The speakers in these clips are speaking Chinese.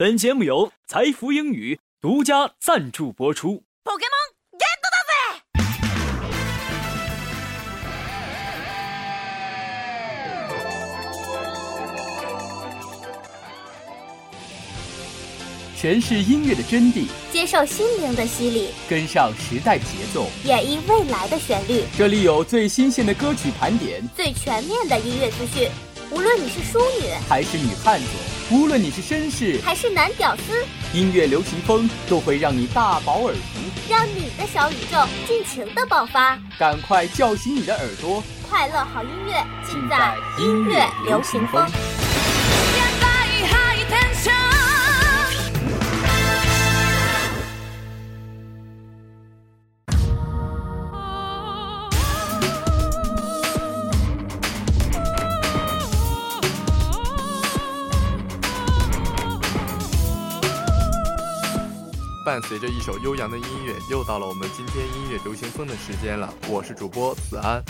本节目由财富英语独家赞助播出。诠释音乐的真谛，接受心灵的洗礼，跟上时代节奏，演绎未来的旋律。这里有最新鲜的歌曲盘点，最全面的音乐资讯。无论你是淑女还是女汉子，无论你是绅士还是男屌丝，音乐流行风都会让你大饱耳福，让你的小宇宙尽情的爆发。赶快叫醒你的耳朵，快乐好音乐尽在音乐流行风。伴随着一首悠扬的音乐，又到了我们今天音乐流行风的时间了。我是主播子安。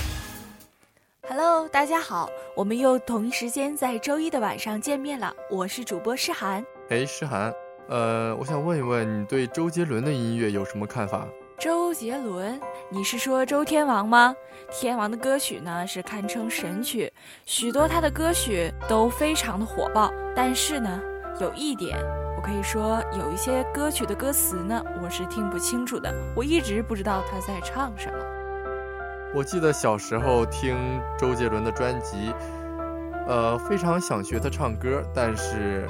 Hello，大家好，我们又同一时间在周一的晚上见面了。我是主播诗涵。哎，诗涵，呃，我想问一问，你对周杰伦的音乐有什么看法？周杰伦，你是说周天王吗？天王的歌曲呢是堪称神曲，许多他的歌曲都非常的火爆。但是呢，有一点。我可以说有一些歌曲的歌词呢，我是听不清楚的。我一直不知道他在唱什么。我记得小时候听周杰伦的专辑，呃，非常想学他唱歌，但是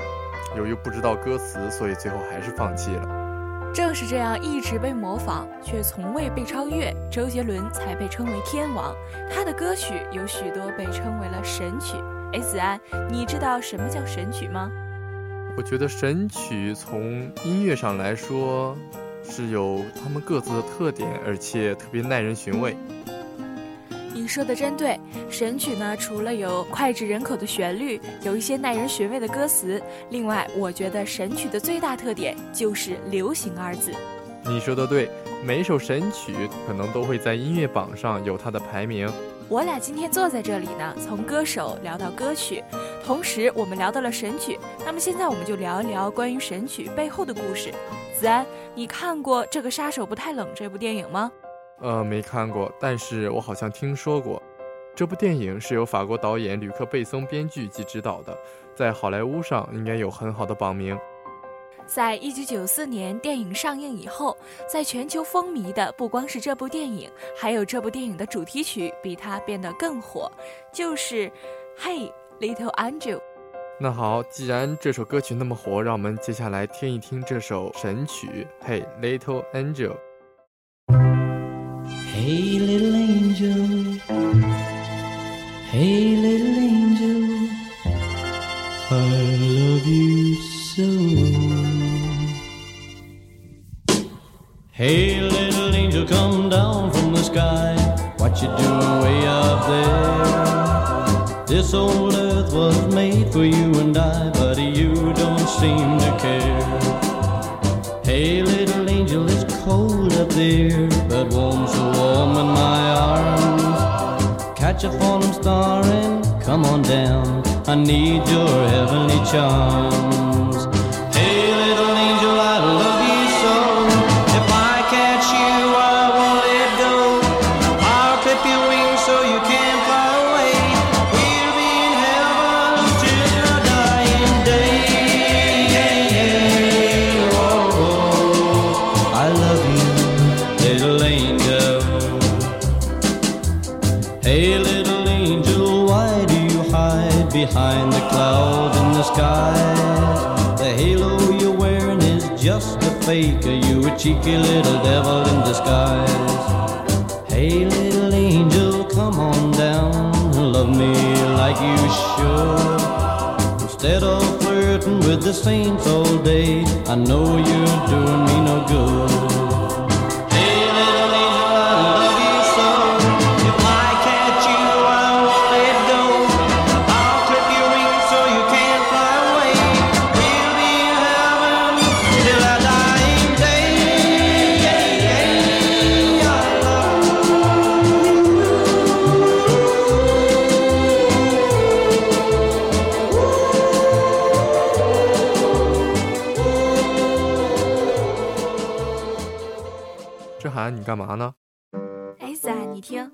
由于不知道歌词，所以最后还是放弃了。正是这样一直被模仿却从未被超越，周杰伦才被称为天王。他的歌曲有许多被称为了神曲。哎，子安，你知道什么叫神曲吗？我觉得神曲从音乐上来说是有他们各自的特点，而且特别耐人寻味。你说的真对，神曲呢，除了有脍炙人口的旋律，有一些耐人寻味的歌词，另外，我觉得神曲的最大特点就是“流行”二字。你说的对，每一首神曲可能都会在音乐榜上有它的排名。我俩今天坐在这里呢，从歌手聊到歌曲，同时我们聊到了神曲。那么现在我们就聊一聊关于神曲背后的故事。子安，你看过这个杀手不太冷这部电影吗？呃，没看过，但是我好像听说过。这部电影是由法国导演吕克·贝松编剧及执导的，在好莱坞上应该有很好的榜名。在一九九四年电影上映以后，在全球风靡的不光是这部电影，还有这部电影的主题曲比它变得更火，就是《Hey Little Angel》。那好，既然这首歌曲那么火，让我们接下来听一听这首神曲《Hey Little Angel》。Hey You doing way up there? This old earth was made for you and I, but you don't seem to care. Hey, little angel, it's cold up there, but warm, so warm in my arms. Catch a falling star and come on down. I need your heavenly charms. Behind the clouds in the sky. The halo you're wearing is just a fake. Are you a cheeky little devil in disguise? Hey, little angel, come on down. Love me like you should. Instead of flirting with the saints all day, I know you're doing me no good. 干嘛呢？哎，子安，你听，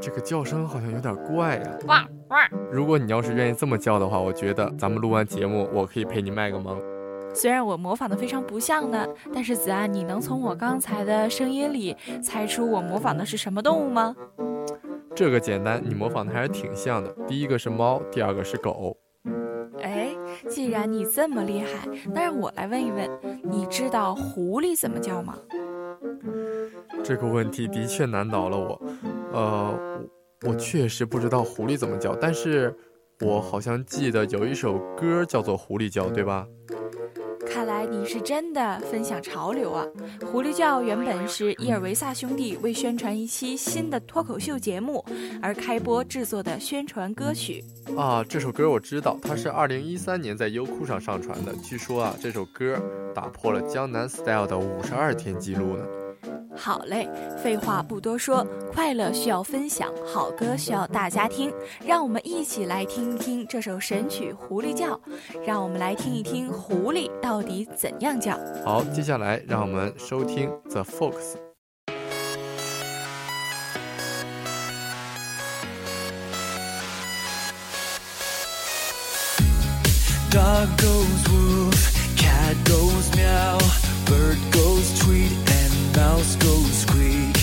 这个叫声好像有点怪呀。哇哇！如果你要是愿意这么叫的话，我觉得咱们录完节目，我可以陪你卖个萌。虽然我模仿的非常不像呢，但是子安，你能从我刚才的声音里猜出我模仿的是什么动物吗？这个简单，你模仿的还是挺像的。第一个是猫，第二个是狗。哎，既然你这么厉害，那让我来问一问，你知道狐狸怎么叫吗？这个问题的确难倒了我。呃，我确实不知道狐狸怎么叫，但是我好像记得有一首歌叫做《狐狸叫》，对吧？看来你是真的分享潮流啊！狐狸叫原本是伊尔维萨兄弟为宣传一期新的脱口秀节目而开播制作的宣传歌曲啊。这首歌我知道，它是二零一三年在优酷上上传的。据说啊，这首歌打破了江南 Style 的五十二天记录呢。好嘞，废话不多说，快乐需要分享，好歌需要大家听，让我们一起来听一听这首神曲《狐狸叫》，让我们来听一听狐狸到底怎样叫。好，接下来让我们收听 The Fox。Dog goes woof, cat goes meow, bird goes tweet, and mouse goes squeak.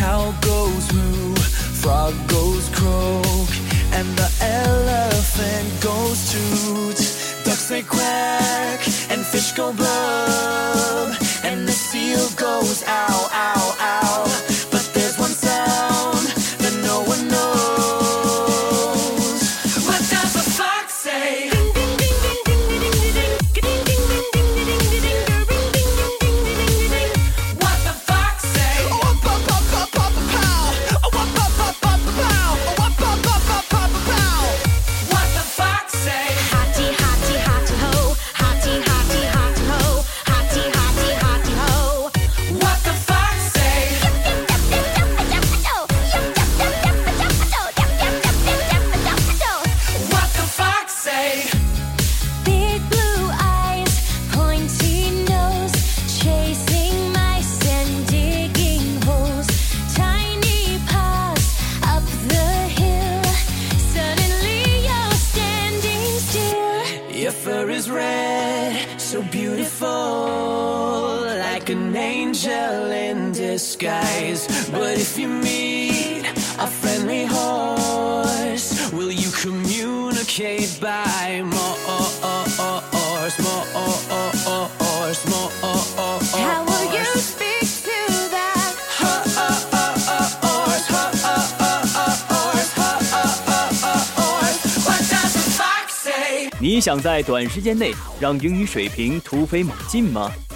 Cow goes moo, frog goes croak, and the elephant goes toot. Ducks they quack, and fish go blub, and the seal goes if you meet a friendly horse, will you communicate by more? More, more, How will you speak to that? What does the fox say? 你想在短时间内让英语水平突飞猛进吗？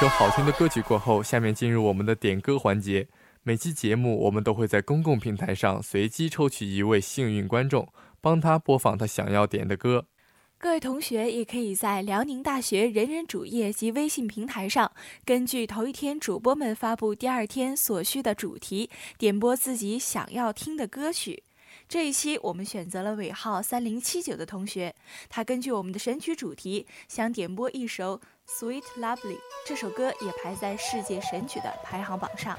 一首好听的歌曲过后，下面进入我们的点歌环节。每期节目我们都会在公共平台上随机抽取一位幸运观众，帮他播放他想要点的歌。各位同学也可以在辽宁大学人人主页及微信平台上，根据头一天主播们发布第二天所需的主题，点播自己想要听的歌曲。这一期我们选择了尾号三零七九的同学，他根据我们的神曲主题，想点播一首《Sweet Lovely》，这首歌也排在世界神曲的排行榜上。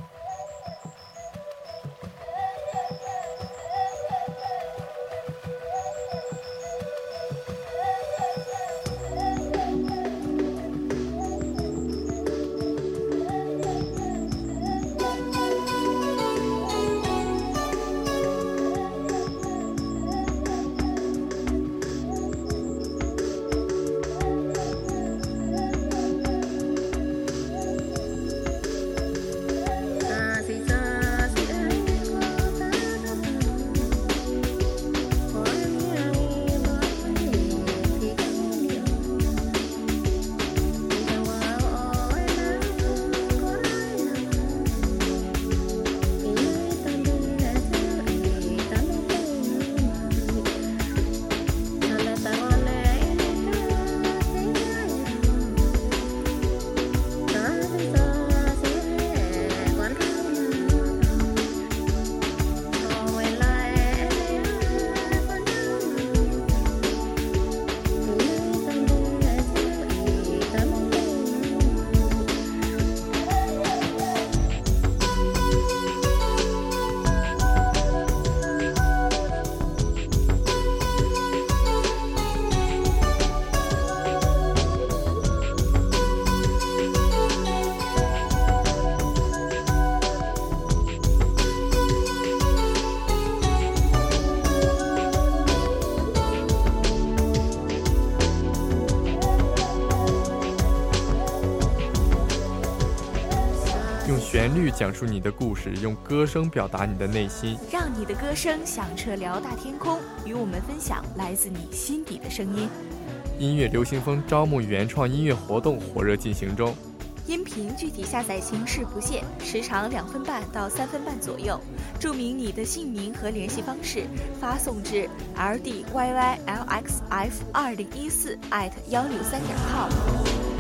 旋律讲述你的故事，用歌声表达你的内心。让你的歌声响彻辽大天空，与我们分享来自你心底的声音。音乐流行风招募原创音乐活动火热进行中，音频具体下载形式不限，时长两分半到三分半左右。注明你的姓名和联系方式，发送至 l d y y l x f 二零一四艾特幺六三点 com。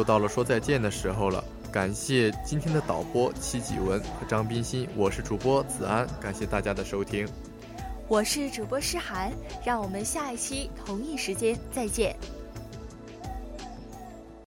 又到了说再见的时候了。感谢今天的导播戚继文和张冰心，我是主播子安，感谢大家的收听。我是主播诗涵，让我们下一期同一时间再见。